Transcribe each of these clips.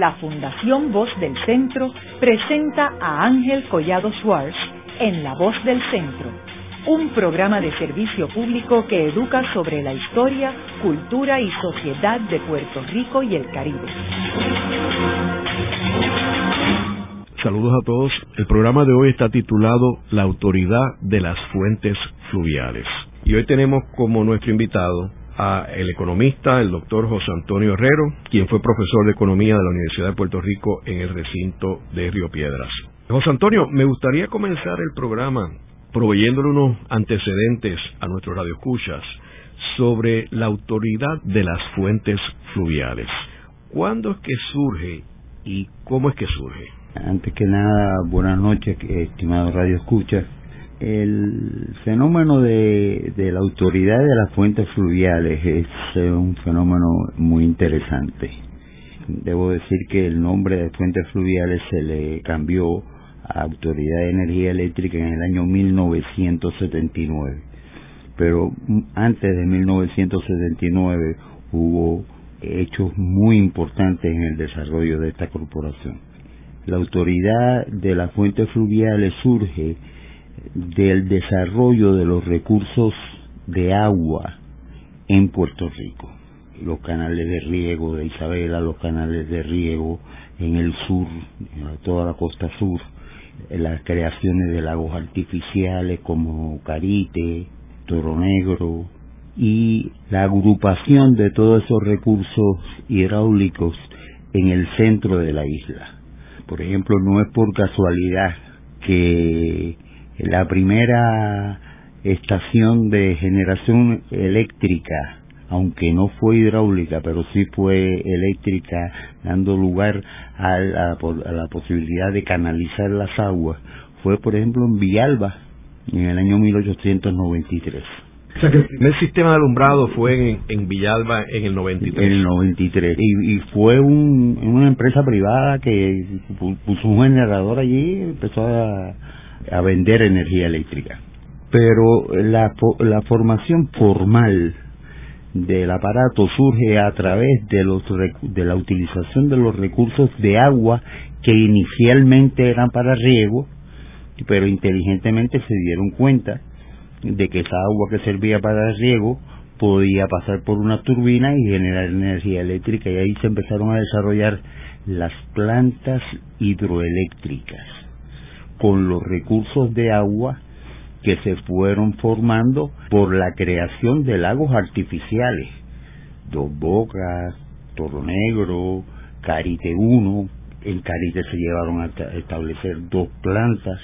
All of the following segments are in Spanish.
la Fundación Voz del Centro presenta a Ángel Collado Schwartz en La Voz del Centro, un programa de servicio público que educa sobre la historia, cultura y sociedad de Puerto Rico y el Caribe. Saludos a todos. El programa de hoy está titulado La Autoridad de las Fuentes Fluviales. Y hoy tenemos como nuestro invitado el economista, el doctor José Antonio Herrero, quien fue profesor de economía de la Universidad de Puerto Rico en el recinto de Río Piedras. José Antonio, me gustaría comenzar el programa proveyéndole unos antecedentes a nuestros radioescuchas sobre la autoridad de las fuentes fluviales. ¿Cuándo es que surge y cómo es que surge? Antes que nada, buenas noches, estimado Radio Escucha el fenómeno de, la autoridad de las fuentes fluviales es eh, un fenómeno muy interesante. Debo decir que el nombre de fuentes fluviales se le cambió a Autoridad de Energía Eléctrica en el año 1979. Pero antes de 1979 hubo hechos muy importantes en el desarrollo de esta corporación. La autoridad de las fuentes fluviales surge del desarrollo de los recursos de agua en Puerto Rico. Los canales de riego de Isabela, los canales de riego en el sur, en toda la costa sur, las creaciones de lagos artificiales como Carite, Toro Negro, y la agrupación de todos esos recursos hidráulicos en el centro de la isla. Por ejemplo, no es por casualidad que la primera estación de generación eléctrica, aunque no fue hidráulica, pero sí fue eléctrica, dando lugar a la, posibilidad de canalizar las aguas, fue por ejemplo en Villalba, en el año 1893. O sea que el primer sistema de alumbrado fue en, Villalba en el 93. En el 93. Y, y fue una empresa privada que puso un generador allí empezó a, a vender energía eléctrica. Pero la, la formación formal del aparato surge a través de, los, de la utilización de los recursos de agua que inicialmente eran para riego, pero inteligentemente se dieron cuenta de que esa agua que servía para riego podía pasar por una turbina y generar energía eléctrica y ahí se empezaron a desarrollar las plantas hidroeléctricas con los recursos de agua que se fueron formando por la creación de lagos artificiales, Dos Bocas, Toro Negro, Carite 1, en Carite se llevaron a establecer dos plantas,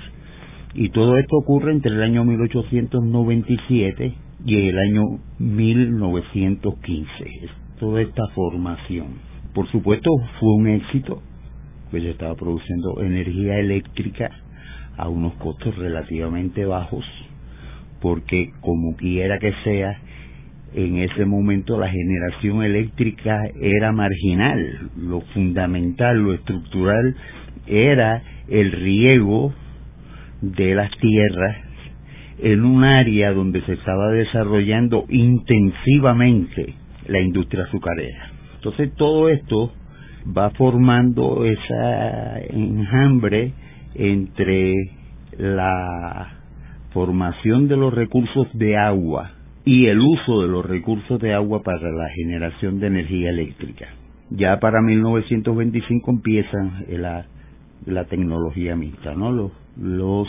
y todo esto ocurre entre el año 1897 y el año 1915, toda esta formación. Por supuesto fue un éxito, pues estaba produciendo energía eléctrica a unos costos relativamente bajos, porque como quiera que sea, en ese momento la generación eléctrica era marginal, lo fundamental, lo estructural era el riego de las tierras en un área donde se estaba desarrollando intensivamente la industria azucarera. Entonces todo esto va formando esa enjambre entre la formación de los recursos de agua y el uso de los recursos de agua para la generación de energía eléctrica. Ya para 1925 empieza la, la tecnología mixta, ¿no? Los,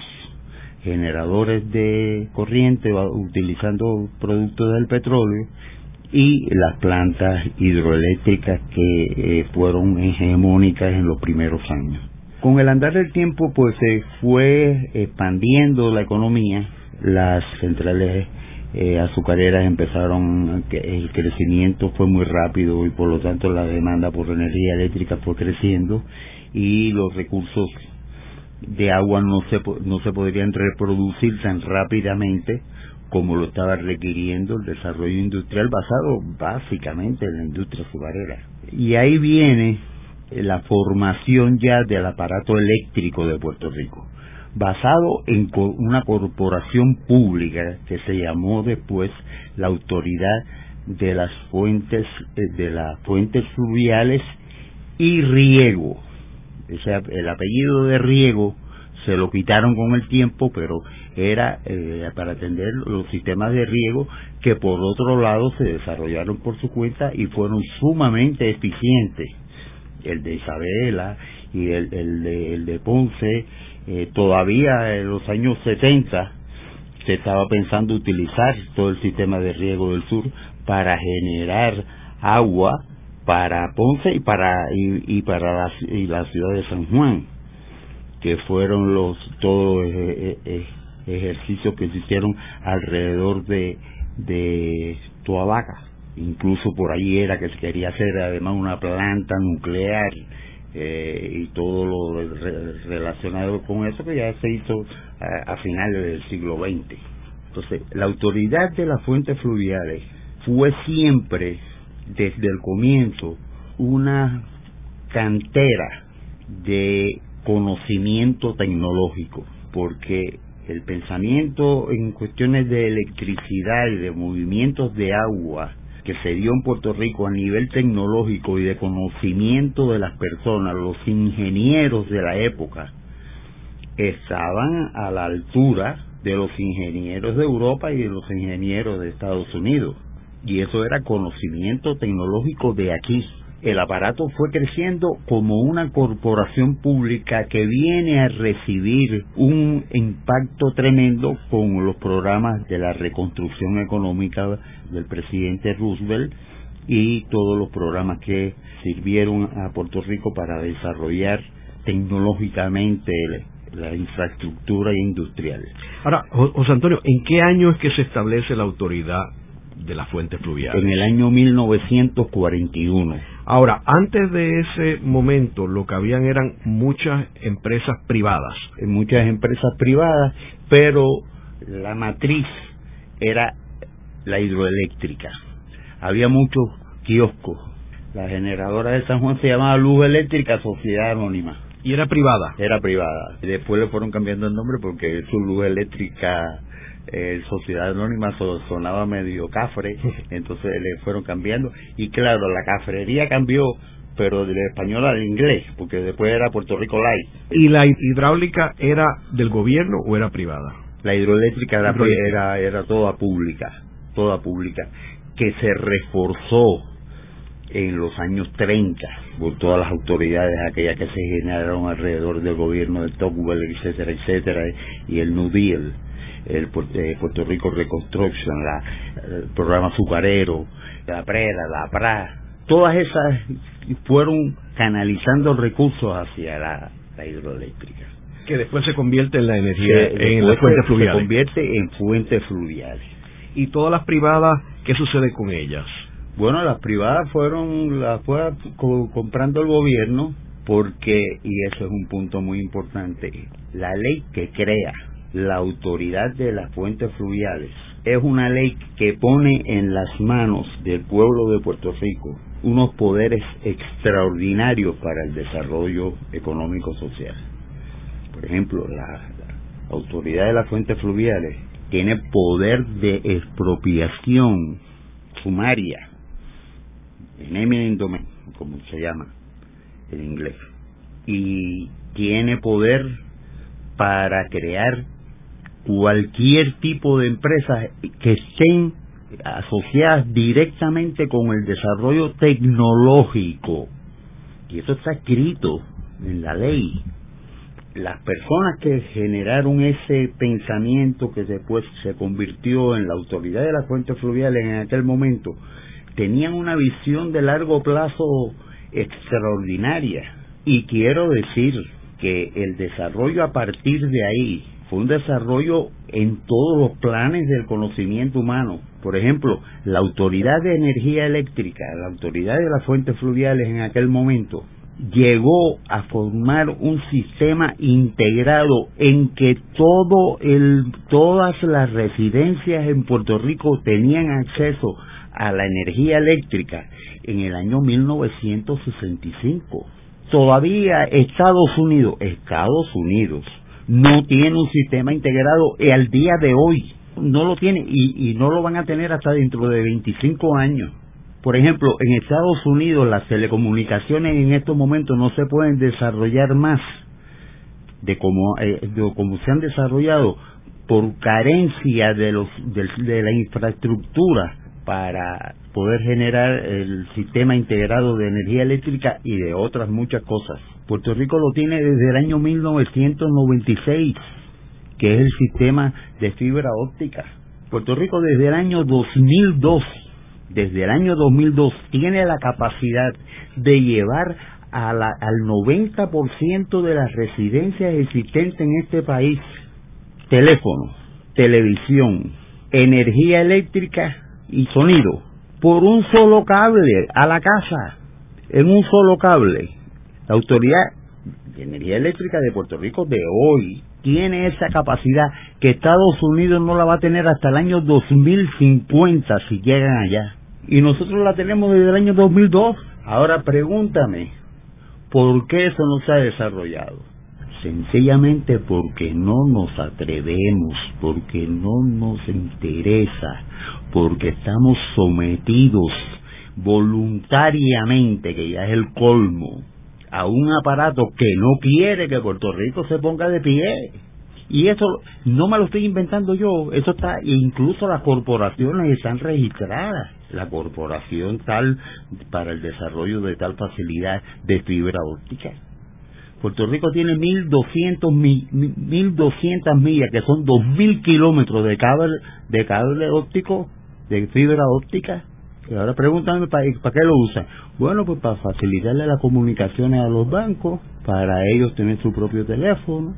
generadores de corriente utilizando productos del petróleo y las plantas hidroeléctricas que eh, fueron hegemónicas en los primeros años. Con el andar del tiempo, pues se fue expandiendo la economía, las centrales eh, azucareras empezaron, el crecimiento fue muy rápido y por lo tanto la demanda por energía eléctrica fue creciendo y los recursos de agua no se, no se podrían reproducir tan rápidamente como lo estaba requiriendo el desarrollo industrial basado básicamente en la industria azucarera. Y ahí viene la formación ya del aparato eléctrico de Puerto Rico, basado en una corporación pública que se llamó después la Autoridad de las Fuentes eh, de las Fuentes Fluviales y Riego. Ese, el apellido de Riego se lo quitaron con el tiempo, pero era eh, para atender los sistemas de riego que por otro lado se desarrollaron por su cuenta y fueron sumamente eficientes. El de Isabela y el, de, el de Ponce, eh, todavía en los años 70 se estaba pensando utilizar todo el sistema de riego del sur para generar agua para Ponce y para y, para la, y la ciudad de San Juan que fueron los todos eh, eh, ejercicios que se hicieron alrededor de de Tuabaca incluso por ahí era que se quería hacer además una planta nuclear eh, y todo lo relacionado con eso que ya se hizo a, a finales del siglo XX entonces la autoridad de las fuentes fluviales fue siempre desde el comienzo una cantera de conocimiento tecnológico, porque el pensamiento en cuestiones de electricidad y de movimientos de agua que se dio en Puerto Rico a nivel tecnológico y de conocimiento de las personas, los ingenieros de la época, estaban a la altura de los ingenieros de Europa y de los ingenieros de Estados Unidos y eso era conocimiento tecnológico de aquí. El aparato fue creciendo como una corporación pública que viene a recibir un impacto tremendo con los programas de la reconstrucción económica del presidente Roosevelt y todos los programas que sirvieron a Puerto Rico para desarrollar tecnológicamente la infraestructura industrial. Ahora, José Antonio, ¿en qué año es que se establece la autoridad de las fuentes fluviales. En el año 1941. Ahora, antes de ese momento, lo que habían eran muchas empresas privadas. Muchas empresas privadas, pero la matriz era la hidroeléctrica. Había muchos kioscos. La generadora de San Juan se llamaba Luz Eléctrica Sociedad Anónima. ¿Y era privada? Era privada. Y después le fueron cambiando el nombre porque su luz eléctrica eh, Sociedad Anónima sonaba medio cafre, entonces le fueron cambiando. Y claro, la cafrería cambió, pero del español al inglés, porque después era Puerto Rico Light. ¿Y la hidráulica era del gobierno o era privada? La hidroeléctrica era, era, era toda pública, toda pública, que se reforzó en los años 30 por todas las autoridades aquellas que se generaron alrededor del gobierno de Tocqueville, etcétera, etcétera, y el New Deal el eh, Puerto Rico Reconstruction, la, el programa azucarero, la PRERA, la PRA, todas esas fueron canalizando recursos hacia la, hidroeléctrica. Que después se convierte en la energía, en las fuentes fluviales. Se convierte en fuentes fluviales. ¿Y todas las privadas, qué sucede con ellas? Bueno, las privadas fueron, las fue comprando el gobierno porque, y eso es un punto muy importante, la ley que crea la autoridad de las fuentes fluviales es una ley que pone en las manos del pueblo de Puerto Rico unos poderes extraordinarios para el desarrollo económico social. Por ejemplo, la, autoridad de las fuentes fluviales tiene poder de expropiación sumaria, en eminent domain, como se llama en inglés, y tiene poder para crear cualquier tipo de empresas que estén asociadas directamente con el desarrollo tecnológico. Y eso está escrito en la ley. Las personas que generaron ese pensamiento que después se convirtió en la autoridad de las fuentes fluviales en aquel momento, tenían una visión de largo plazo extraordinaria. Y quiero decir que el desarrollo a partir de ahí fue un desarrollo en todos los planes del conocimiento humano. Por ejemplo, la Autoridad de Energía Eléctrica, la Autoridad de las Fuentes Fluviales en aquel momento, llegó a formar un sistema integrado en que todo el, todas las residencias en Puerto Rico tenían acceso a la energía eléctrica en el año 1965. Todavía Estados Unidos, Estados Unidos, no tiene un sistema integrado al día de hoy. No lo tiene y, no lo van a tener hasta dentro de 25 años. Por ejemplo, en Estados Unidos las telecomunicaciones en estos momentos no se pueden desarrollar más de como, eh, se han desarrollado por carencia de, los, de, la infraestructura para poder generar el sistema integrado de energía eléctrica y de otras muchas cosas. Puerto Rico lo tiene desde el año 1996, que es el sistema de fibra óptica. Puerto Rico desde el año 2002, desde el año 2002 tiene la capacidad de llevar a la, al 90% de las residencias existentes en este país teléfono, televisión, energía eléctrica y sonido por un solo cable a la casa, en un solo cable. La Autoridad de Energía Eléctrica de Puerto Rico de hoy tiene esa capacidad que Estados Unidos no la va a tener hasta el año 2050 si llegan allá. Y nosotros la tenemos desde el año 2002. Ahora pregúntame, ¿por qué eso no se ha desarrollado? sencillamente porque no nos atrevemos, porque no nos interesa, porque estamos sometidos voluntariamente, que ya es el colmo, a un aparato que no quiere que Puerto Rico se ponga de pie. Y eso no me lo estoy inventando yo, eso está, incluso las corporaciones están registradas. La corporación tal para el desarrollo de tal facilidad de fibra óptica Puerto Rico tiene 1.200 1.200 millas, que son 2.000 kilómetros de cable, de cable óptico, de fibra óptica. Y ahora pregúntame para, qué lo usan. Bueno, pues para facilitarle las comunicaciones a los bancos, para ellos tener su propio teléfono,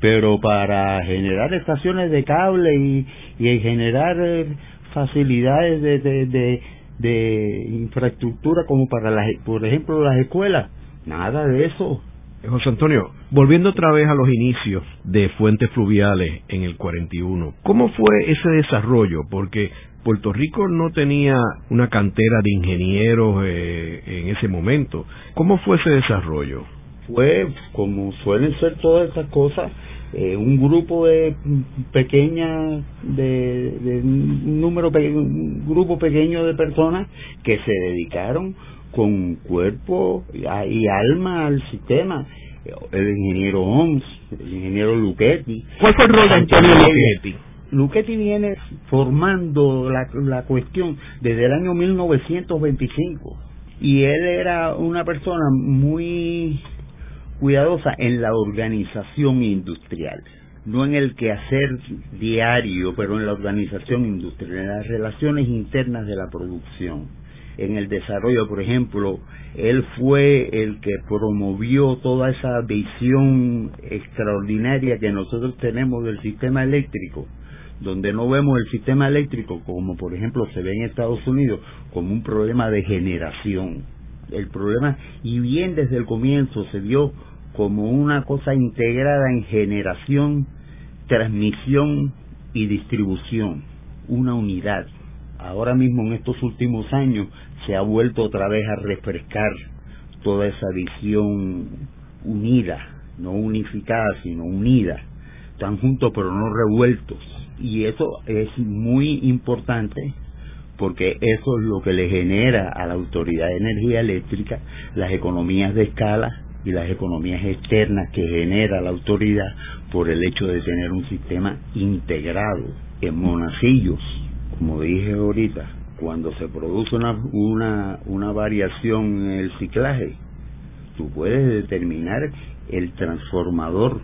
pero para generar estaciones de cable y, y generar eh, facilidades de, de, de infraestructura como para, las, por ejemplo, las escuelas, nada de eso José Antonio, volviendo otra vez a los inicios de fuentes fluviales en el 41, ¿cómo fue ese desarrollo? Porque Puerto Rico no tenía una cantera de ingenieros eh, en ese momento. ¿Cómo fue ese desarrollo? Fue, como suelen ser todas estas cosas, eh, un grupo de pequeña, de, de un número, un grupo pequeño de personas que se dedicaron con cuerpo y alma al sistema. El ingeniero Oms, el ingeniero Luchetti. ¿Cuál fue el rol de Antonio Luchetti? Luchetti viene formando la, la cuestión desde el año 1925 y él era una persona muy cuidadosa en la organización industrial, no en el quehacer diario, pero en la organización industrial, en las relaciones internas de la producción en el desarrollo, por ejemplo, él fue el que promovió toda esa visión extraordinaria que nosotros tenemos del sistema eléctrico, donde no vemos el sistema eléctrico como por ejemplo se ve en Estados Unidos como un problema de generación. El problema, y bien desde el comienzo se vio como una cosa integrada en generación, transmisión y distribución, una unidad ahora mismo en estos últimos años se ha vuelto otra vez a refrescar toda esa visión unida, no unificada, sino unida, están juntos pero no revueltos. Y eso es muy importante porque eso es lo que le genera a la Autoridad de Energía Eléctrica las economías de escala y las economías externas que genera la autoridad por el hecho de tener un sistema integrado en monacillos como dije ahorita, cuando se produce una, una, una variación en el ciclaje, tú puedes determinar el transformador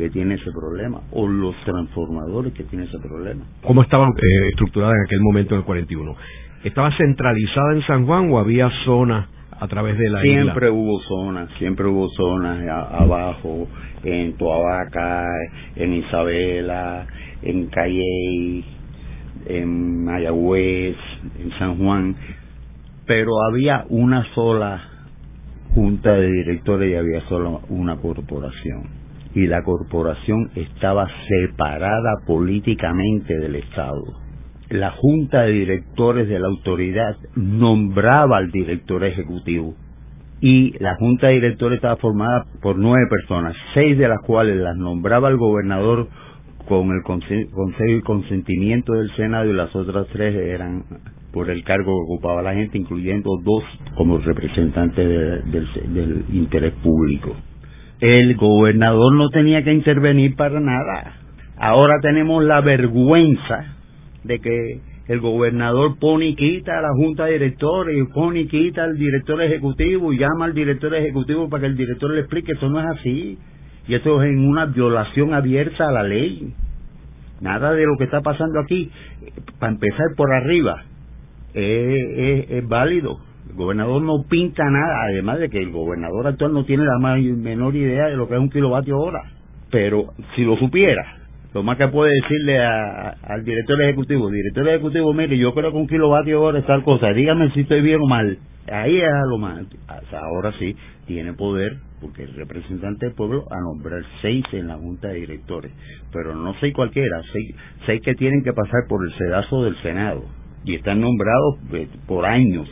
que tiene ese problema o los transformadores que tienen ese problema. ¿Cómo estaba eh, estructurada en aquel momento en el 41? ¿Estaba centralizada en San Juan o había zonas a través de la isla? Siempre hubo zonas, siempre hubo zonas abajo, en Toabaca, en Isabela, en Calley, en Mayagüez, en San Juan, pero había una sola junta de directores y había solo una corporación. Y la corporación estaba separada políticamente del Estado. La junta de directores de la autoridad nombraba al director ejecutivo y la junta de directores estaba formada por nueve personas, seis de las cuales las nombraba el gobernador con el consejo y consentimiento del Senado y las otras tres eran por el cargo que ocupaba la gente, incluyendo dos como representantes del interés público. El gobernador no tenía que intervenir para nada. Ahora tenemos la vergüenza de que el gobernador pone y quita a la junta de directores y pone y quita al director ejecutivo y llama al director ejecutivo para que el director le explique. Eso no es así. Y eso es en una violación abierta a la ley. Nada de lo que está pasando aquí, para empezar por arriba, es, válido. El gobernador no pinta nada, además de que el gobernador actual no tiene la más, menor idea de lo que es un kilovatio hora. Pero si lo supiera, lo más que puede decirle al director ejecutivo, director ejecutivo, mire, yo creo que un kilovatio hora es tal cosa, dígame si estoy bien o mal. Ahí es lo más. Ahora sí, tiene poder, porque el representante del pueblo, a nombrar seis en la junta de directores. Pero no seis cualquiera, seis, seis que tienen que pasar por el sedazo del Senado. Y están nombrados eh, por años.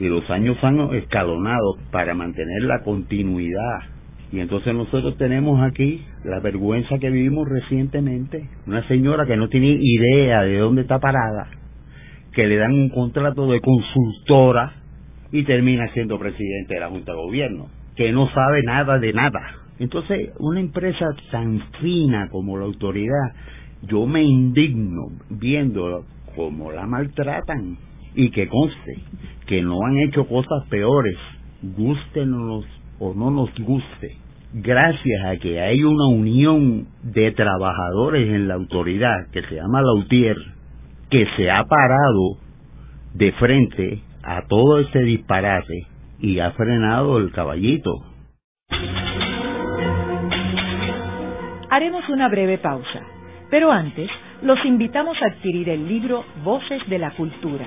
Y los años han escalonado para mantener la continuidad. Y entonces nosotros tenemos aquí la vergüenza que vivimos recientemente, una señora que no tiene idea de dónde está parada, que le dan un contrato de consultora y termina siendo presidente de la Junta de Gobierno, que no sabe nada de nada. Entonces, una empresa tan fina como la autoridad, yo me indigno viendo cómo la maltratan. Y que conste que no han hecho cosas peores, gustenos o no nos guste, gracias a que hay una unión de trabajadores en la autoridad que se llama Lautier, que se ha parado de frente a todo este disparate y ha frenado el caballito. Haremos una breve pausa, pero antes los invitamos a adquirir el libro Voces de la Cultura,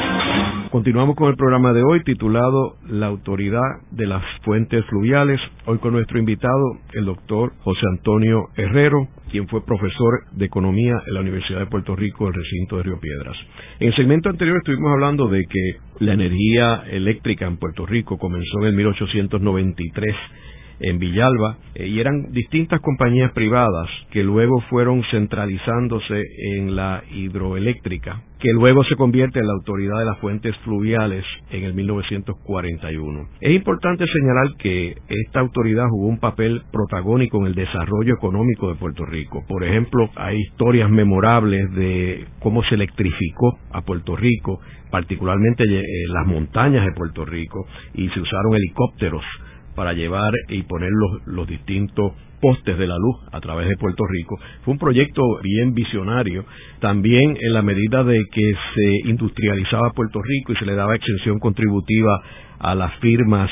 Continuamos con el programa de hoy titulado La autoridad de las fuentes fluviales. Hoy con nuestro invitado, el doctor José Antonio Herrero, quien fue profesor de economía en la Universidad de Puerto Rico, el recinto de Río Piedras. En el segmento anterior estuvimos hablando de que la energía eléctrica en Puerto Rico comenzó en el 1893 en Villalba eh, y eran distintas compañías privadas que luego fueron centralizándose en la hidroeléctrica, que luego se convierte en la Autoridad de las Fuentes Fluviales en el 1941. Es importante señalar que esta autoridad jugó un papel protagónico en el desarrollo económico de Puerto Rico. Por ejemplo, hay historias memorables de cómo se electrificó a Puerto Rico, particularmente eh, las montañas de Puerto Rico, y se usaron helicópteros para llevar y poner los, distintos postes de la luz a través de Puerto Rico. Fue un proyecto bien visionario, también en la medida de que se industrializaba Puerto Rico y se le daba exención contributiva a las firmas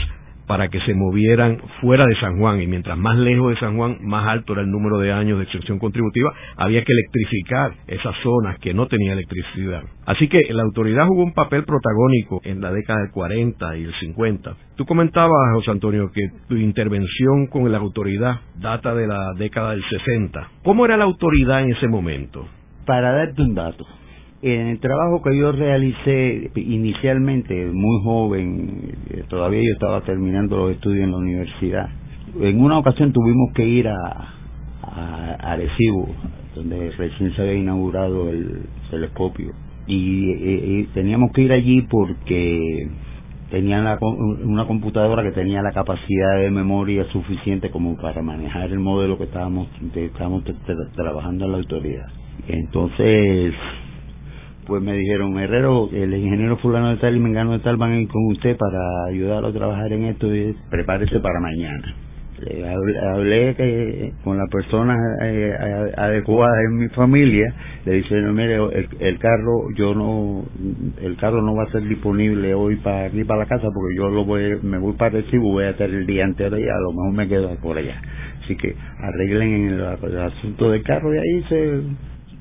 para que se movieran fuera de San Juan y mientras más lejos de San Juan, más alto era el número de años de exención contributiva, había que electrificar esas zonas que no tenían electricidad. Así que la autoridad jugó un papel protagónico en la década del 40 y el 50. Tú comentabas, José Antonio, que tu intervención con la autoridad data de la década del 60. ¿Cómo era la autoridad en ese momento? Para darte un dato, en el trabajo que yo realicé inicialmente, muy joven, eh, todavía yo estaba terminando los estudios en la universidad, en una ocasión tuvimos que ir a, a Arecibo, donde recién se había inaugurado el telescopio, y, eh, teníamos que ir allí porque tenían una computadora que tenía la capacidad de memoria suficiente como para manejar el modelo que estábamos trabajando en la autoridad. Entonces, pues me dijeron, Herrero, el ingeniero fulano de tal y mengano de tal van a ir con usted para ayudarlo a trabajar en esto y prepárese para mañana. Le hablé, que, con la persona eh, adecuada en mi familia, le dice, no, mire, el, carro, yo no, el carro no va a ser disponible hoy para ir para la casa porque yo lo voy, me voy para Recibo, voy a estar el día entero y a lo mejor me quedo por allá. así que arreglen el, el asunto del carro y ahí se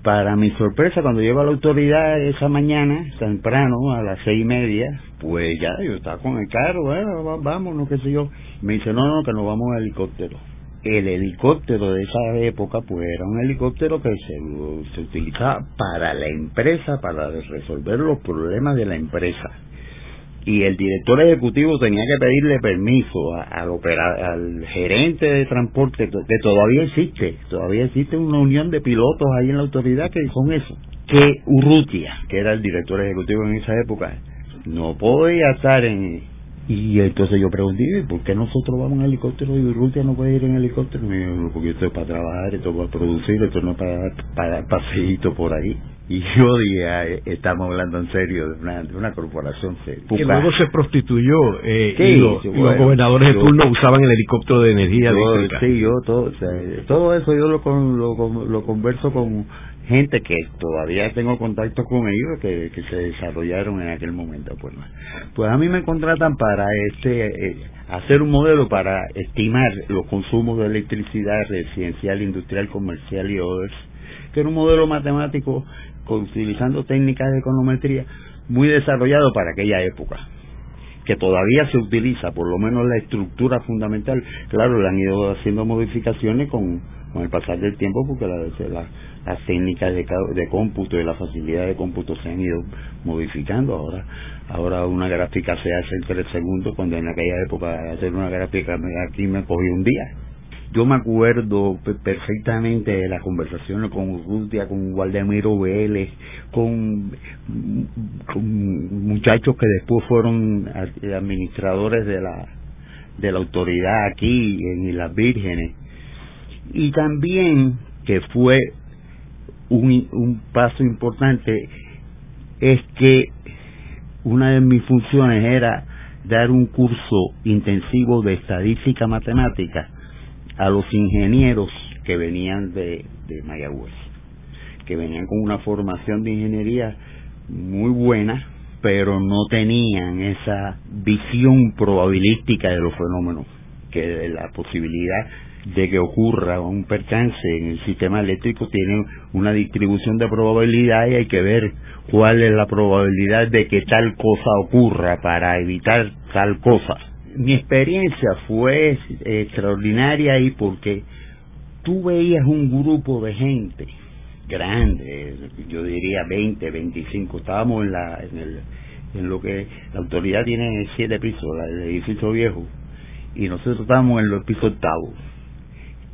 para mi sorpresa, cuando llego la autoridad esa mañana, temprano, a las seis y media, pues ya yo estaba con el carro, bueno, vamos, no qué sé yo. Me dice, no, no, que nos vamos en helicóptero. El helicóptero de esa época, pues era un helicóptero que se utilizaba para la empresa, para resolver los problemas de la empresa y el director ejecutivo tenía que pedirle permiso al, al gerente de transporte, que todavía existe, todavía existe una unión de pilotos ahí en la autoridad que son eso, que Urrutia, que era el director ejecutivo en esa época, no podía estar en... Y entonces yo pregunté, ¿por qué nosotros vamos en helicóptero y Urrutia no puede ir en helicóptero? Y dijo, porque esto es para trabajar, esto es para producir, esto no es para, para paseíto por ahí. Y yo dije, estamos hablando en serio de una, de una corporación seria. Que luego se prostituyó eh, y, los gobernadores de turno usaban el helicóptero de energía eléctrica. Sí, yo todo, todo eso yo lo, lo, lo converso con gente que todavía tengo contacto con ellos que, que se desarrollaron en aquel momento pues pues a mí me contratan para este eh, hacer un modelo para estimar los consumos de electricidad residencial industrial comercial y otros que era un modelo matemático utilizando técnicas de econometría muy desarrollado para aquella época que todavía se utiliza, por lo menos la estructura fundamental. Claro, le han ido haciendo modificaciones con, con el pasar del tiempo porque la, las técnicas de, de cómputo y la facilidad de cómputo se han ido modificando. Ahora ahora una gráfica se hace en tres segundos, cuando en aquella época hacer una gráfica aquí me cogí un día. Yo me acuerdo perfectamente de las conversaciones con Urrutia, con Waldemiro Vélez, con, muchachos que después fueron administradores de la, de la autoridad aquí en las Vírgenes. Y también que fue un, un paso importante es que una de mis funciones era dar un curso intensivo de estadística matemática a los ingenieros que venían de, de Mayagüez, que venían con una formación de ingeniería muy buena, pero no tenían esa visión probabilística de los fenómenos, que la posibilidad de que ocurra un percance en el sistema eléctrico tiene una distribución de probabilidad y hay que ver cuál es la probabilidad de que tal cosa ocurra para evitar tal cosa mi experiencia fue extraordinaria y porque tú veías un grupo de gente grande, yo diría 20, 25, estábamos en la en, el, en lo que la autoridad tiene siete pisos, el edificio viejo, y nosotros estábamos en los pisos octavos.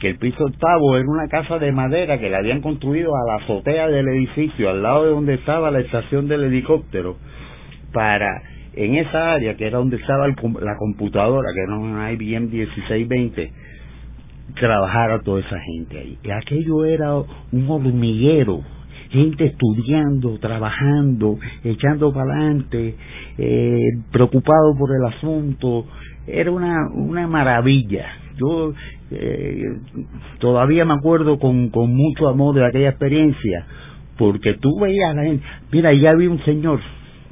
Que el piso octavo era una casa de madera que la habían construido a la azotea del edificio, al lado de donde estaba la estación del helicóptero, para en esa área, que era donde estaba la computadora, que era una IBM 1620, trabajara toda esa gente ahí. Aquello era un hormiguero, gente estudiando, trabajando, echando para adelante, eh, preocupado por el asunto. Era una, una maravilla. Yo eh, todavía me acuerdo con, con mucho amor de aquella experiencia, porque tú veías a la gente, mira, ya había un señor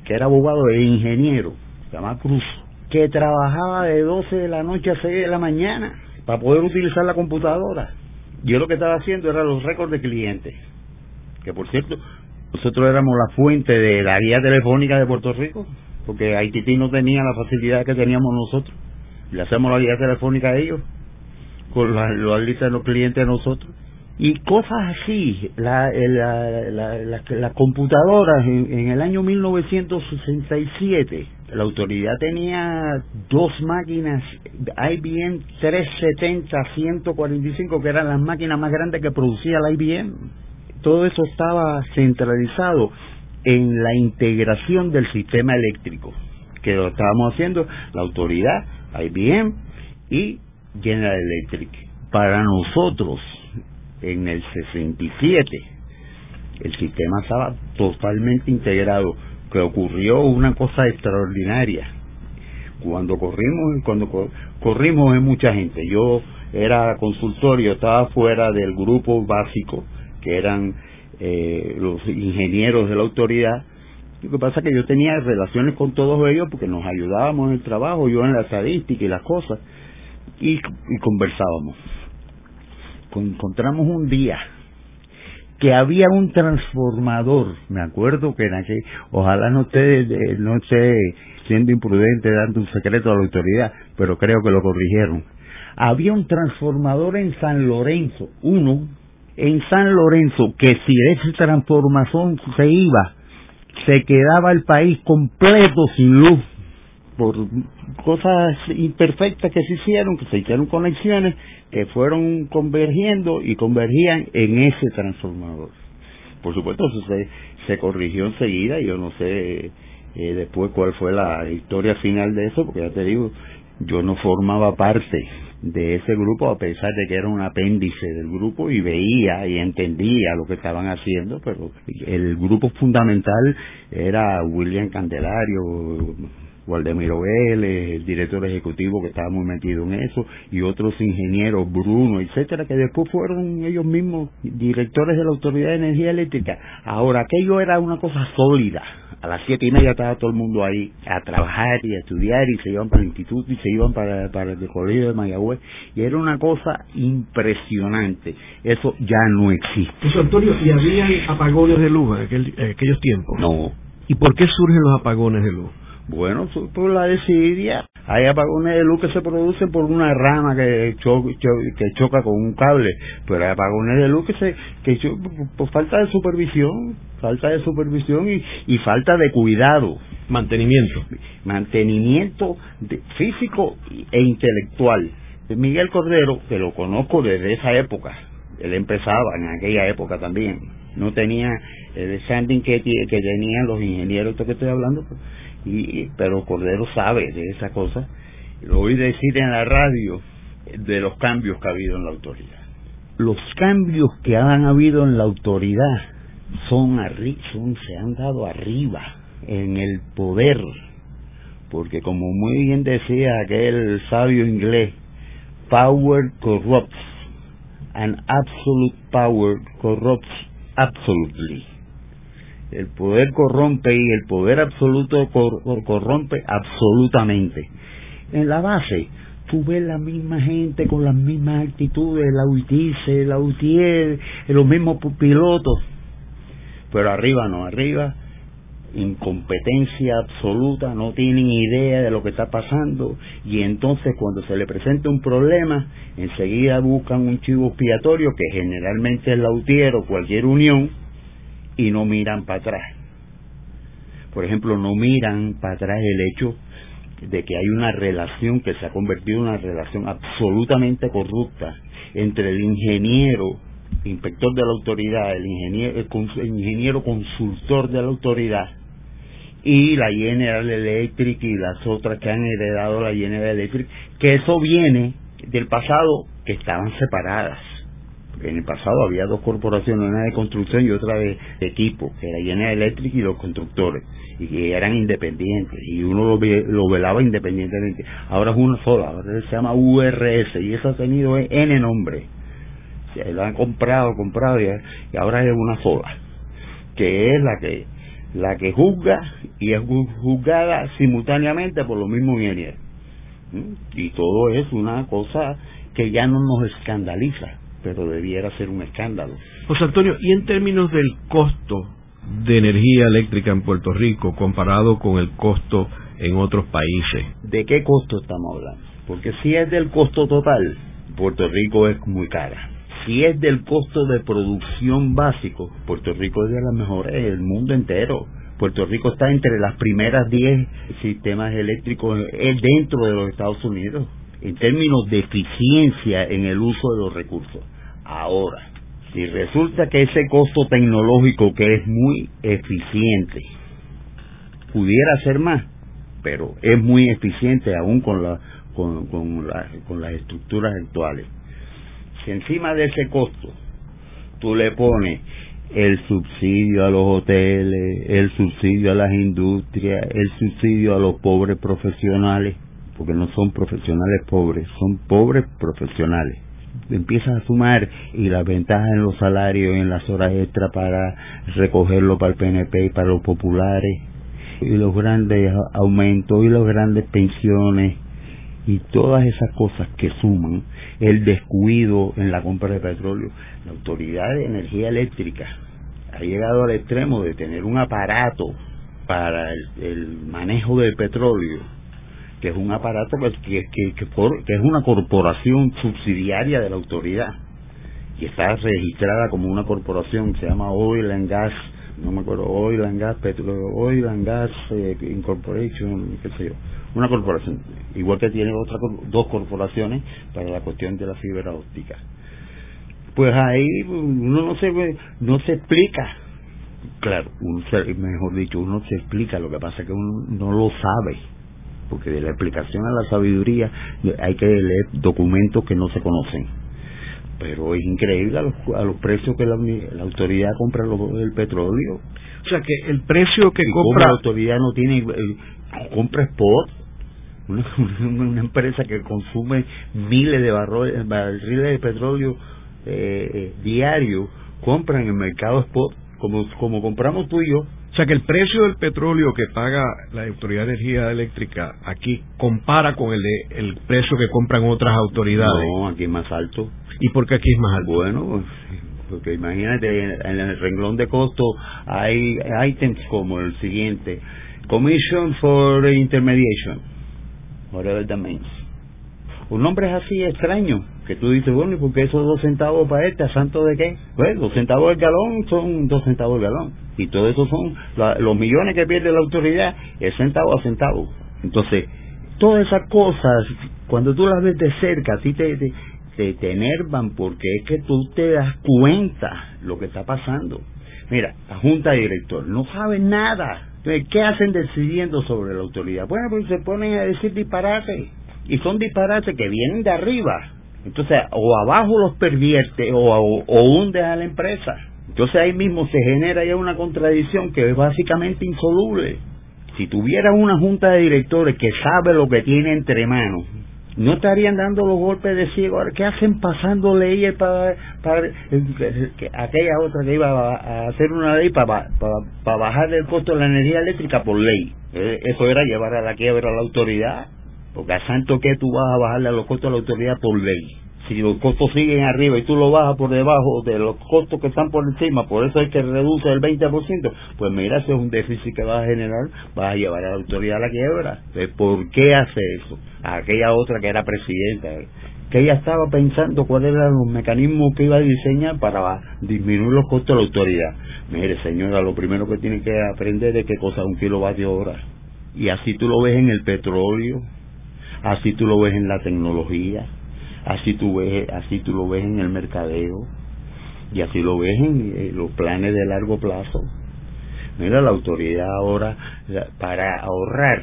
que era abogado e ingeniero, se llama Cruz, que trabajaba de 12 de la noche a 6 de la mañana para poder utilizar la computadora. Yo lo que estaba haciendo era los récords de clientes, que por cierto, nosotros éramos la fuente de la guía telefónica de Puerto Rico, porque Haití no tenía la facilidad que teníamos nosotros. Le hacemos la guía telefónica a ellos, con la, la lista de los clientes a nosotros y cosas así. La, la, la, las computadoras en, en, el año 1967, la autoridad tenía dos máquinas IBM 370-145, que eran las máquinas más grandes que producía la IBM. Todo eso estaba centralizado en la integración del sistema eléctrico, que lo estábamos haciendo la autoridad, IBM y General Electric. Para nosotros, en el 67 el sistema estaba totalmente integrado, que ocurrió una cosa extraordinaria. Cuando corrimos, cuando corrimos mucha gente, yo era consultorio, estaba fuera del grupo básico, que eran eh, los ingenieros de la autoridad. Lo que pasa es que yo tenía relaciones con todos ellos porque nos ayudábamos en el trabajo, yo en la estadística y las cosas, y, y conversábamos encontramos un día que había un transformador, me acuerdo que en aquel, ojalá no esté, no esté siendo imprudente dando un secreto a la autoridad, pero creo que lo corrigieron. Había un transformador en San Lorenzo, uno, en San Lorenzo, que si esa transformación se iba, se quedaba el país completo sin luz por cosas imperfectas que se hicieron, que se hicieron conexiones, que fueron convergiendo y convergían en ese transformador. Por supuesto, eso se, se corrigió enseguida, yo no sé eh, después cuál fue la historia final de eso, porque ya te digo, yo no formaba parte de ese grupo a pesar de que era un apéndice del grupo y veía y entendía lo que estaban haciendo, pero el grupo fundamental era William Candelario, Waldemiro Vélez, el director ejecutivo que estaba muy metido en eso, y otros ingenieros, Bruno, etcétera, que después fueron ellos mismos directores de la Autoridad de Energía Eléctrica. Ahora, aquello era una cosa sólida. A las siete y media estaba todo el mundo ahí a trabajar y a estudiar y se iban para el instituto y se iban para, para el colegio de Mayagüez y era una cosa impresionante. Eso ya no existe. José Antonio, ¿y había apagones de luz en, aquellos tiempos? No. ¿Y por qué surgen los apagones de luz? Bueno, por la desidia. Hay apagones de luz que se producen por una rama que, que choca con un cable, pero hay apagones de luz que se que por falta de supervisión, falta de supervisión y, y falta de cuidado. Mantenimiento. Mantenimiento físico e intelectual. Miguel Cordero, que lo conozco desde esa época, él empezaba en aquella época también, no tenía el standing que, que tenían los ingenieros, esto que estoy hablando, pues, y, pero Cordero sabe de esa cosa. Lo oí decir en la radio de los cambios que ha habido en la autoridad. Los cambios que han habido en la autoridad son, son se han dado arriba en el poder, porque como muy bien decía aquel sabio inglés, power corrupts and absolute power corrupts absolutely. El poder corrompe y el poder absoluto corrompe absolutamente. En la base, tú ves la misma gente con las mismas actitudes, la UITICE, la UTIER, los mismos pilotos. Pero arriba no, arriba incompetencia absoluta, no tienen idea de lo que está pasando y entonces cuando se le presenta un problema, enseguida buscan un chivo expiatorio que generalmente es la UTIER o cualquier unión y no miran para atrás. Por ejemplo, no miran para atrás el hecho de que hay una relación que se ha convertido en una relación absolutamente corrupta entre el ingeniero, inspector de la autoridad, el ingeniero, el ingeniero consultor de la autoridad y la General Electric y las otras que han heredado la General Electric, que eso viene del pasado que estaban separadas en el pasado había dos corporaciones, una de construcción y otra de, equipo, que era General Electric y los constructores, y que eran independientes, y uno lo, lo velaba independientemente. Ahora es una sola, ahora se llama URS, y eso ha tenido N nombre. lo han comprado, comprado, y, ahora es una sola, que es la que la que juzga y es juzgada simultáneamente por los mismos ingenieros. ¿Mm? Y todo es una cosa que ya no nos escandaliza pero debiera ser un escándalo. José Antonio, y en términos del costo de energía eléctrica en Puerto Rico comparado con el costo en otros países. ¿De qué costo estamos hablando? Porque si es del costo total, Puerto Rico es muy cara. Si es del costo de producción básico, Puerto Rico es de las mejores del mundo entero. Puerto Rico está entre las primeras 10 sistemas eléctricos dentro de los Estados Unidos en términos de eficiencia en el uso de los recursos. Ahora, si resulta que ese costo tecnológico que es muy eficiente pudiera ser más, pero es muy eficiente aún con, la, con, con, las estructuras actuales. Si encima de ese costo tú le pones el subsidio a los hoteles, el subsidio a las industrias, el subsidio a los pobres profesionales, porque no son profesionales pobres, son pobres profesionales. Empiezan a sumar y las ventajas en los salarios, en las horas extra para recogerlo para el PNP y para los populares, y los grandes aumentos y las grandes pensiones y todas esas cosas que suman el descuido en la compra de petróleo. La Autoridad de Energía Eléctrica ha llegado al extremo de tener un aparato para el, manejo del petróleo, que es un aparato que, que, que, es una corporación subsidiaria de la autoridad. Y está registrada como una corporación, se llama Oil and Gas, no me acuerdo, Oil and Gas, Oil and Gas eh, Incorporation, qué sé yo. Una corporación, igual que tiene otras dos corporaciones para la cuestión de la fibra óptica. Pues ahí uno no se no se explica, claro, mejor dicho, uno se explica, lo que pasa es que uno no lo sabe, porque de la explicación a la sabiduría hay que leer documentos que no se conocen. Pero es increíble a los, precios que la, autoridad compra el petróleo. O sea que el precio que compra la autoridad no tiene eh, compra spot una, empresa que consume miles de barriles de petróleo eh, eh, diario, compran en el mercado spot, como, como compramos tú y yo. O sea que el precio del petróleo que paga la Autoridad de Energía Eléctrica aquí compara con el, de, el precio que compran otras autoridades. No, aquí es más alto. ¿Y por qué aquí es más alto? Bueno, porque imagínate, en el renglón de costo hay ítems como el siguiente. Commission for Intermediation whatever that means. Un nombre es así extraño, que tú dices, bueno, ¿y por qué esos dos centavos para este? ¿A santo de qué? Pues dos centavos el galón son dos centavos el galón. Y todo eso son los millones que pierde la autoridad, es centavo a centavo. Entonces, todas esas cosas, cuando tú las ves de cerca, a ti te, te, te enervan porque es que tú te das cuenta lo que está pasando. Mira, la junta de director no sabe nada ¿qué hacen decidiendo sobre la autoridad? Bueno, pues se ponen a decir disparates. Y son disparates que vienen de arriba. Entonces, o abajo los pervierte o, o, hunde a la empresa. Entonces ahí mismo se genera ya una contradicción que es básicamente insoluble. Si tuviera una junta de directores que sabe lo que tiene entre manos, no estarían dando los golpes de ciego. ¿qué hacen pasando leyes para, para aquella otra que iba a, hacer una ley para, para, bajar el costo de la energía eléctrica por ley? Eh, eso era llevar a la quiebra a la autoridad, porque a santo que tú vas a bajarle a los costos a la autoridad por ley si los costos siguen arriba y tú lo bajas por debajo de los costos que están por encima, por eso es que reduce el 20%, pues mira, ese es un déficit que vas a generar, vas a llevar a la autoridad a la quiebra. ¿Por qué hace eso? aquella otra que era presidenta, que ella estaba pensando cuáles eran los mecanismos que iba a diseñar para disminuir los costos de la autoridad. Mire, señora, lo primero que tiene que aprender es qué cosa es un kilovatio hora. Y así tú lo ves en el petróleo, así tú lo ves en la tecnología, así tú ves así tú lo ves en el mercadeo. Y así lo ves en los planes de largo plazo. Mira la autoridad ahora para ahorrar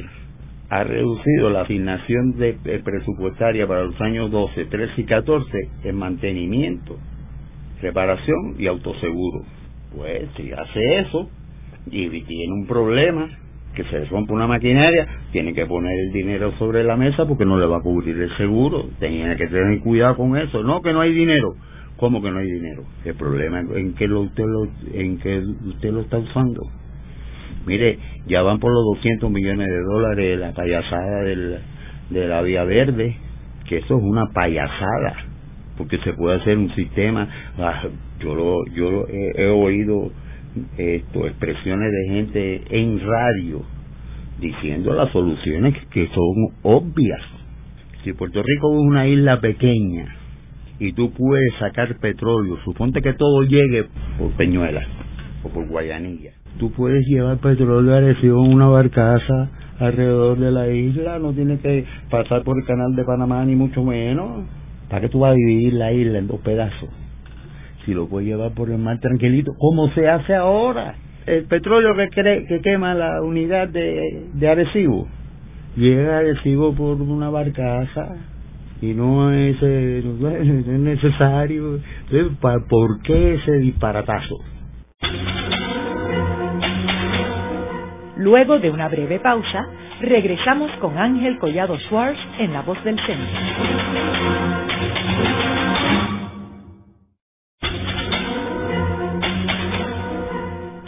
ha reducido la asignación eh, presupuestaria para los años 12, 13 y 14 en mantenimiento, reparación y autoseguro. Pues si hace eso y tiene un problema, que se rompe una maquinaria, tiene que poner el dinero sobre la mesa porque no le va a cubrir el seguro. Tiene que tener cuidado con eso. No, que no hay dinero. ¿Cómo que no hay dinero? El problema es en que lo, usted lo, en que usted lo está usando. Mire, ya van por los 200 millones de dólares la payasada del, de la vía verde, que eso es una payasada, porque se puede hacer un sistema. Ah, yo lo, yo he oído esto, expresiones de gente en radio diciendo las soluciones que son obvias. Si Puerto Rico es una isla pequeña y tú puedes sacar petróleo, suponte que todo llegue por Peñuela o por Guayanilla, tú puedes llevar petróleo a en una barcaza alrededor de la isla, no tienes que pasar por el canal de Panamá ni mucho menos. ¿Para que tú vas a dividir la isla en dos pedazos? Si lo puede llevar por el mar tranquilito, como se hace ahora. El petróleo que, que quema la unidad de, de Arecibo, llega a Arecibo por una barcaza y no es, eh, es necesario. Entonces, ¿por qué ese disparatazo? Luego de una breve pausa, regresamos con Ángel Collado Schwartz en La Voz del Centro.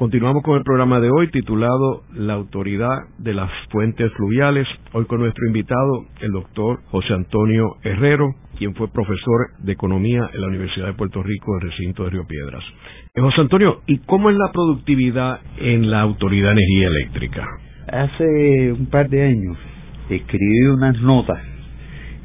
Continuamos con el programa de hoy titulado La autoridad de las fuentes fluviales. Hoy con nuestro invitado, el doctor José Antonio Herrero, quien fue profesor de economía en la Universidad de Puerto Rico del recinto de Río Piedras. Eh, José Antonio, ¿y cómo es la productividad en la Autoridad de Energía Eléctrica? Hace un par de años escribí unas notas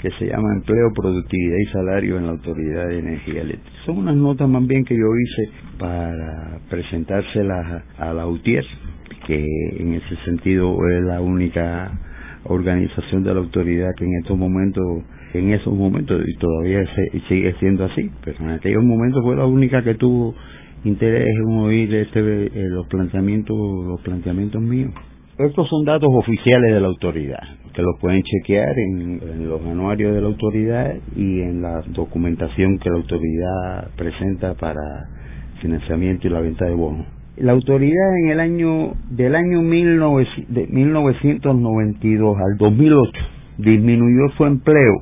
que se llama Empleo, Productividad y Salario en la Autoridad de Energía Eléctrica. Son unas notas más bien que yo hice para presentárselas a la UTIER, que en ese sentido es la única organización de la autoridad que en estos momentos en esos momentos y todavía sigue siendo así pero en aquellos momentos fue la única que tuvo interés en oír este eh, los planteamientos los planteamientos míos estos son datos oficiales de la autoridad, que los pueden chequear en, los anuarios de la autoridad y en la documentación que la autoridad presenta para financiamiento y la venta de bonos. La autoridad en el año del año de 1992 al 2008 disminuyó su empleo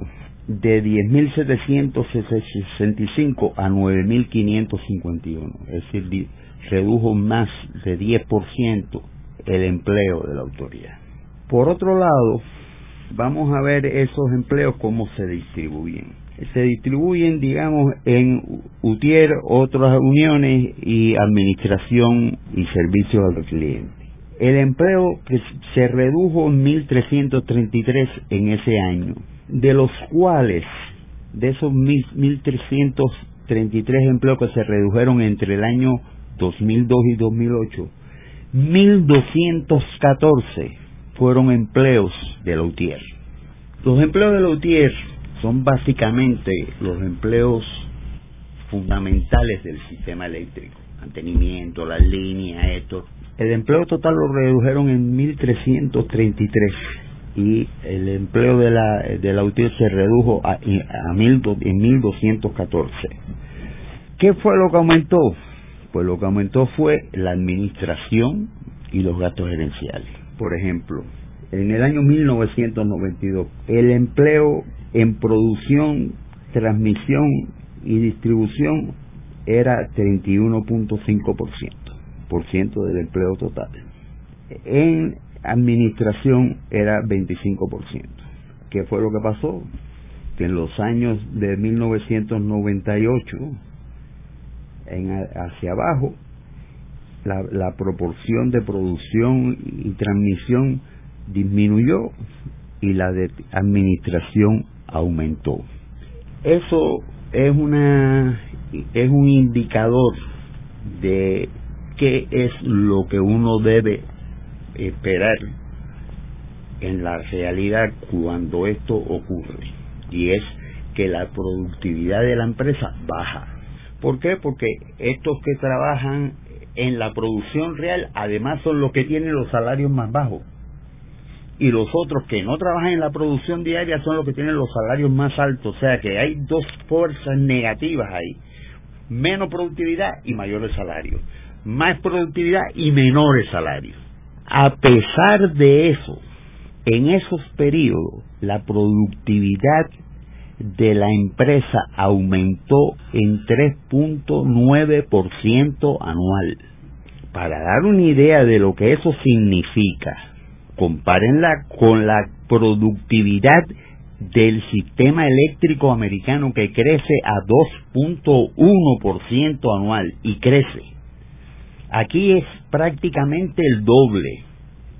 de 10.765 a 9.551, es decir, redujo más de 10% el empleo de la autoridad. Por otro lado, vamos a ver esos empleos cómo se distribuyen. Se distribuyen, digamos, en UTIER, otras uniones y administración y servicios al cliente. El empleo que se redujo en 1.333 en ese año, de los cuales, de esos 1.333 empleos que se redujeron entre el año 2002 y 2008, 1.214 fueron empleos de la UTIER. Los empleos de la UTIER son básicamente los empleos fundamentales del sistema eléctrico, mantenimiento, las líneas, esto. El empleo total lo redujeron en 1.333 y el empleo de la, de la UTIER se redujo a, a en 1.214. ¿Qué fue lo que aumentó? Pues lo que aumentó fue la administración y los gastos gerenciales. Por ejemplo, en el año 1992, el empleo en producción, transmisión y distribución era 31.5% por ciento del empleo total. En administración era 25%. ¿Qué fue lo que pasó? Que en los años de 1998 en, hacia abajo, la, la proporción de producción y transmisión disminuyó y la de administración aumentó. Eso es una es un indicador de qué es lo que uno debe esperar en la realidad cuando esto ocurre y es que la productividad de la empresa baja ¿Por qué? Porque estos que trabajan en la producción real además son los que tienen los salarios más bajos. Y los otros que no trabajan en la producción diaria son los que tienen los salarios más altos. O sea que hay dos fuerzas negativas ahí. Menos productividad y mayores salarios. Más productividad y menores salarios. A pesar de eso, en esos periodos, la productividad de la empresa aumentó en 3.9% anual. Para dar una idea de lo que eso significa, compárenla con la productividad del sistema eléctrico americano que crece a 2.1% anual y crece. Aquí es prácticamente el doble.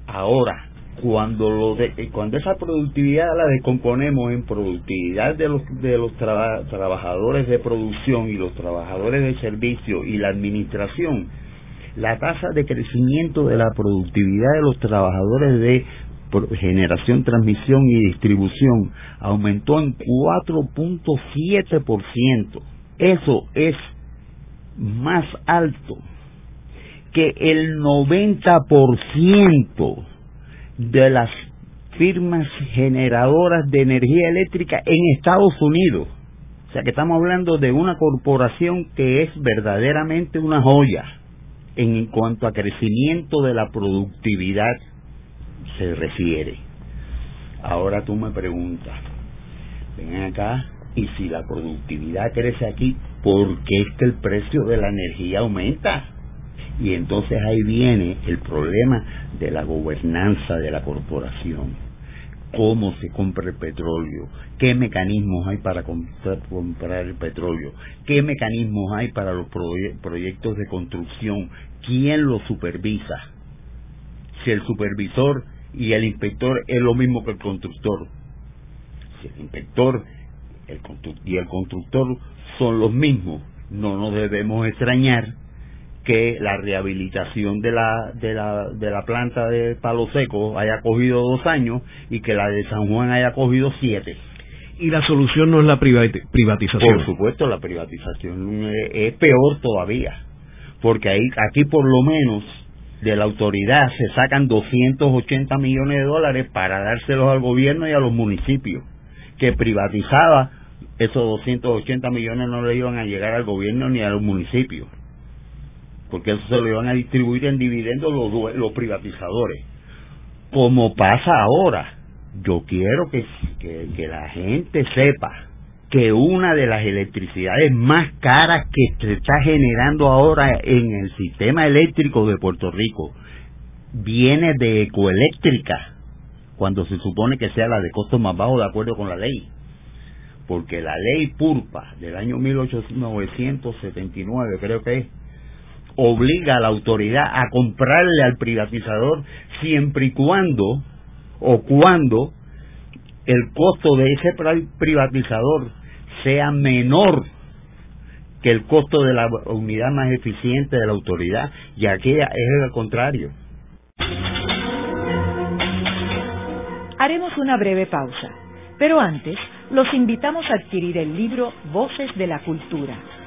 Ahora, cuando lo eh, cuando esa productividad la descomponemos en productividad de los de los trabajadores de producción y los trabajadores de servicio y la administración la tasa de crecimiento de la productividad de los trabajadores de generación, transmisión y distribución aumentó en 4.7%. Eso es más alto que el 90% de las firmas generadoras de energía eléctrica en Estados Unidos. O sea que estamos hablando de una corporación que es verdaderamente una joya en cuanto a crecimiento de la productividad se refiere. Ahora tú me preguntas, ven acá, y si la productividad crece aquí, ¿por qué es que el precio de la energía aumenta? Y entonces ahí viene el problema de la gobernanza de la corporación. ¿Cómo se compra el petróleo? ¿Qué mecanismos hay para comprar el petróleo? ¿Qué mecanismos hay para los proyectos de construcción? ¿Quién lo supervisa? Si el supervisor y el inspector es lo mismo que el constructor. Si el inspector y el constructor son los mismos, no nos debemos extrañar que la rehabilitación de la, de la, de la planta de Palo Seco haya cogido dos años y que la de San Juan haya cogido siete. Y la solución no es la privatización. Por supuesto, la privatización es peor todavía, porque ahí, aquí por lo menos de la autoridad se sacan 280 millones de dólares para dárselos al gobierno y a los municipios, que privatizaba esos 280 millones no le iban a llegar al gobierno ni a los municipios porque eso se lo iban a distribuir en dividendos los, privatizadores. Como pasa ahora, yo quiero que, que, la gente sepa que una de las electricidades más caras que se está generando ahora en el sistema eléctrico de Puerto Rico viene de ecoeléctrica, cuando se supone que sea la de costo más bajo de acuerdo con la ley. Porque la ley PURPA del año 1879, creo que es, obliga a la autoridad a comprarle al privatizador siempre y cuando o cuando el costo de ese privatizador sea menor que el costo de la unidad más eficiente de la autoridad, y aquella es el contrario. Haremos una breve pausa, pero antes los invitamos a adquirir el libro Voces de la Cultura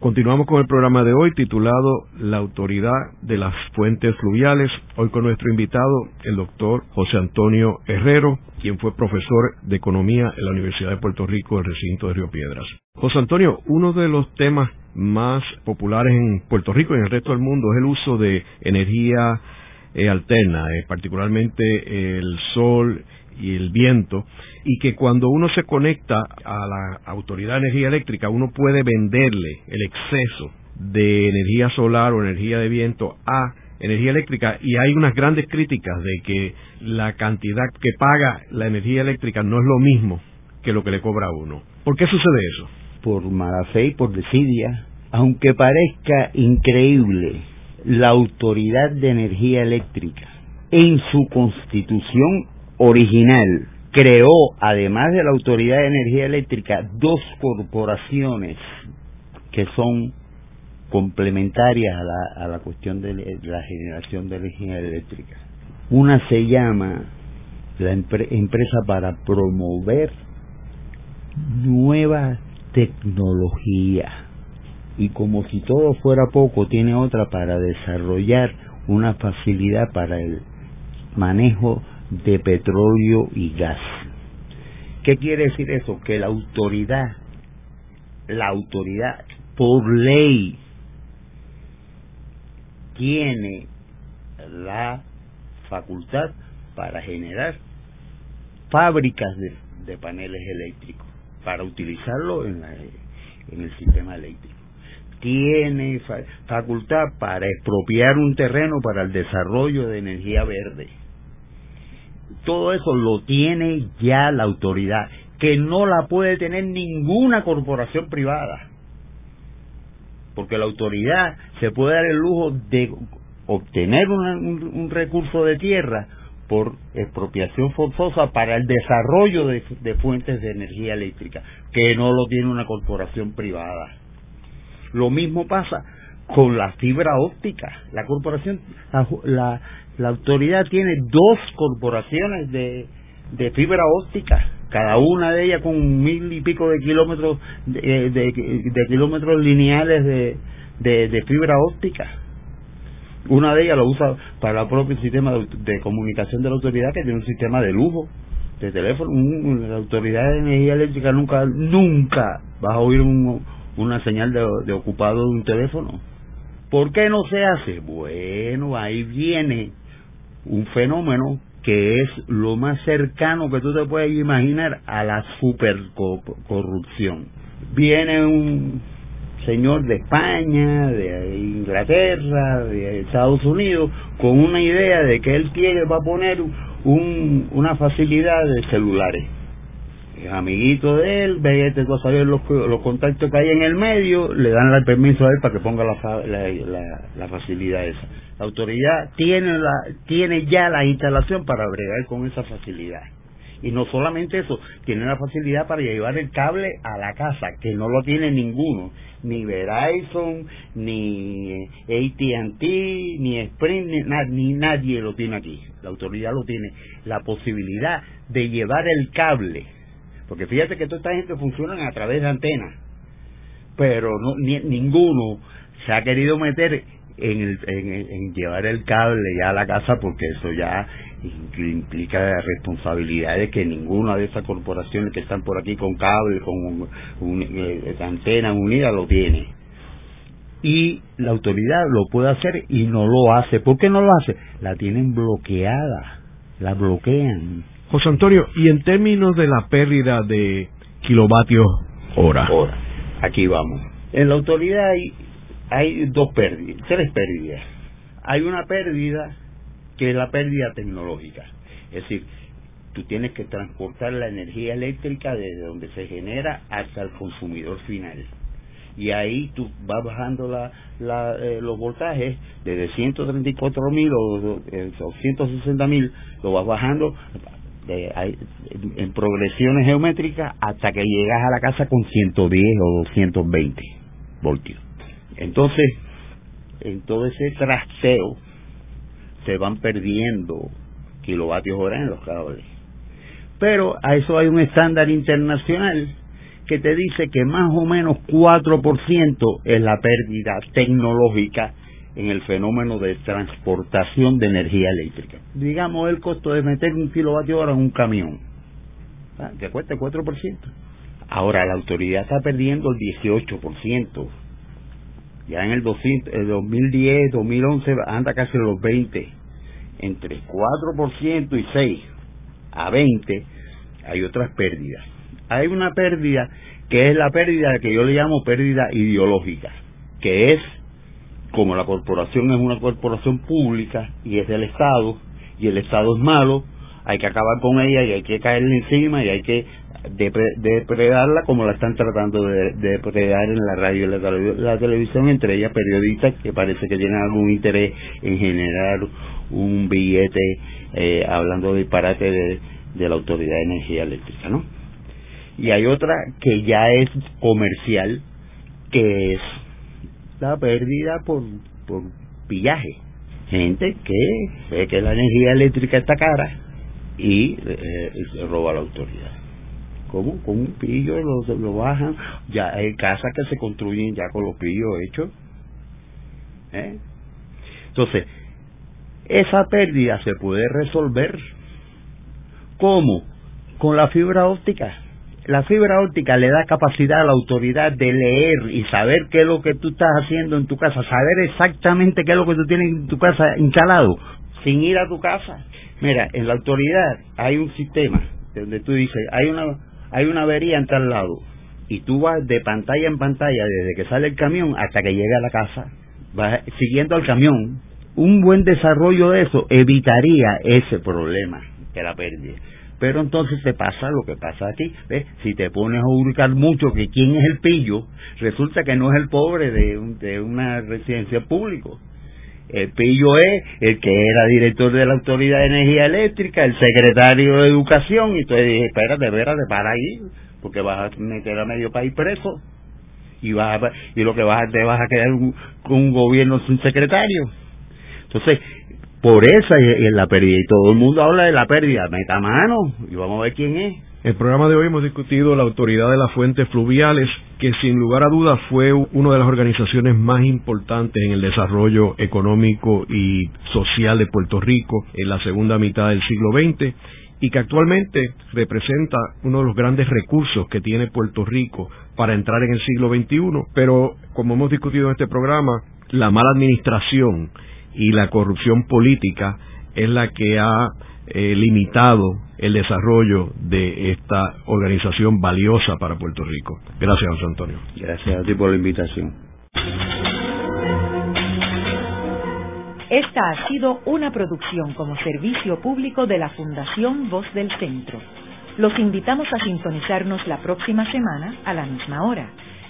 Continuamos con el programa de hoy titulado La Autoridad de las Fuentes Fluviales. Hoy con nuestro invitado, el doctor José Antonio Herrero, quien fue profesor de Economía en la Universidad de Puerto Rico, el recinto de Río Piedras. José Antonio, uno de los temas más populares en Puerto Rico y en el resto del mundo es el uso de energía eh, alterna, eh, particularmente el sol y el viento, y que cuando uno se conecta a la Autoridad de Energía Eléctrica, uno puede venderle el exceso de energía solar o energía de viento a energía eléctrica y hay unas grandes críticas de que la cantidad que paga la energía eléctrica no es lo mismo que lo que le cobra a uno. ¿Por qué sucede eso? Por mala fe y por desidia. Aunque parezca increíble, la Autoridad de Energía Eléctrica en su constitución original creó, además de la Autoridad de Energía Eléctrica, dos corporaciones que son complementarias a la, a la cuestión de la generación de energía eléctrica. Una se llama la empresa para promover nueva tecnología y como si todo fuera poco tiene otra para desarrollar una facilidad para el manejo de petróleo y gas. ¿Qué quiere decir eso? Que la autoridad, la autoridad por ley tiene la facultad para generar fábricas de, paneles eléctricos para utilizarlo en, en el sistema eléctrico. Tiene facultad para expropiar un terreno para el desarrollo de energía verde todo eso lo tiene ya la autoridad, que no la puede tener ninguna corporación privada. Porque la autoridad se puede dar el lujo de obtener un, recurso de tierra por expropiación forzosa para el desarrollo de, fuentes de energía eléctrica, que no lo tiene una corporación privada. Lo mismo pasa con la fibra óptica. La corporación, la, la, autoridad tiene dos corporaciones de, de fibra óptica, cada una de ellas con mil y pico de kilómetros de, de, kilómetros lineales de, de, fibra óptica. Una de ellas lo usa para el propio sistema de, comunicación de la autoridad, que tiene un sistema de lujo de teléfono. la autoridad de energía eléctrica nunca, nunca vas a oír una señal de ocupado de un teléfono. ¿Por qué no se hace? Bueno, ahí viene un fenómeno que es lo más cercano que tú te puedes imaginar a la supercorrupción. Viene un señor de España, de Inglaterra, de Estados Unidos, con una idea de que él quiere, va a poner un, una facilidad de celulares. Es amiguito de él, ve este cosa los, los contactos que hay en el medio, le dan el permiso a él para que ponga la, la, la facilidad esa. La autoridad tiene, la, tiene ya la instalación para bregar con esa facilidad. Y no solamente eso, tiene la facilidad para llevar el cable a la casa, que no lo tiene ninguno, ni Verizon, ni ATT, ni Sprint, ni, ni nadie lo tiene aquí. La autoridad lo tiene. La posibilidad de llevar el cable, porque fíjate que toda esta gente funciona a través de antenas, pero no, ni, ninguno se ha querido meter en, el, en, llevar el cable ya a la casa porque eso ya implica responsabilidades que ninguna de esas corporaciones que están por aquí con cable, con un, eh, antena unida lo tiene. Y la autoridad lo puede hacer y no lo hace. ¿Por qué no lo hace? La tienen bloqueada, la bloquean. José Antonio, y en términos de la pérdida de kilovatios hora. Aquí vamos. En la autoridad hay hay dos pérdidas, tres pérdidas. Hay una pérdida que es la pérdida tecnológica, es decir, tú tienes que transportar la energía eléctrica desde donde se genera hasta el consumidor final. Y ahí tú vas bajando la, la, eh, los voltajes desde 134 mil o, 160 mil, lo vas bajando en progresiones geométricas hasta que llegas a la casa con 110 o 220 voltios. Entonces, en todo ese trasteo se van perdiendo kilovatios hora en los cables. Pero a eso hay un estándar internacional que te dice que más o menos 4% es la pérdida tecnológica en el fenómeno de transportación de energía eléctrica. Digamos el costo de meter un kilovatio hora en un camión, que cuesta 4%. Ahora la autoridad está perdiendo el 18% ya en el, 2010, 2011 anda casi los 20. Entre 4% y 6 a 20 hay otras pérdidas. Hay una pérdida que es la pérdida que yo le llamo pérdida ideológica, que es como la corporación es una corporación pública y es del Estado y el Estado es malo, hay que acabar con ella y hay que caerle encima y hay que depredarla como la están tratando de, depredar en la radio y la, televisión, entre ellas periodistas que parece que tienen algún interés en generar un billete eh, hablando de disparate de la Autoridad de Energía Eléctrica, ¿no? Y hay otra que ya es comercial, que es la pérdida por, por pillaje. Gente que ve que la energía eléctrica está cara y eh, roba a la autoridad. ¿Cómo? Con un pillo lo, lo bajan. Ya hay casas que se construyen ya con los pillos hechos. ¿Eh? Entonces, esa pérdida se puede resolver. ¿Cómo? Con la fibra óptica. La fibra óptica le da capacidad a la autoridad de leer y saber qué es lo que tú estás haciendo en tu casa, saber exactamente qué es lo que tú tienes en tu casa instalado, sin ir a tu casa. Mira, en la autoridad hay un sistema donde tú dices, hay una hay una avería en tal lado y tú vas de pantalla en pantalla desde que sale el camión hasta que llega a la casa, vas siguiendo al camión, un buen desarrollo de eso evitaría ese problema de la pérdida. Pero entonces te pasa lo que pasa aquí, ¿ves? Si te pones a ubicar mucho que quién es el pillo, resulta que no es el pobre de, de una residencia pública, el pillo es el que era director de la Autoridad de Energía Eléctrica, el secretario de Educación, y entonces dije, espérate, espérate, para ahí, porque vas a meter a medio país preso, y vas y lo que vas a, te vas a quedar un, un gobierno sin secretario. Entonces, por esa es la pérdida, y todo el mundo habla de la pérdida, meta mano, y vamos a ver quién es. El programa de hoy hemos discutido la autoridad de las fuentes fluviales, que sin lugar a dudas fue una de las organizaciones más importantes en el desarrollo económico y social de Puerto Rico en la segunda mitad del siglo XX y que actualmente representa uno de los grandes recursos que tiene Puerto Rico para entrar en el siglo XXI, pero como hemos discutido en este programa, la mala administración y la corrupción política es la que ha eh, limitado el desarrollo de esta organización valiosa para Puerto Rico. Gracias, José Antonio. Gracias a ti por la invitación. Esta ha sido una producción como servicio público de la Fundación Voz del Centro. Los invitamos a sintonizarnos la próxima semana a la misma hora.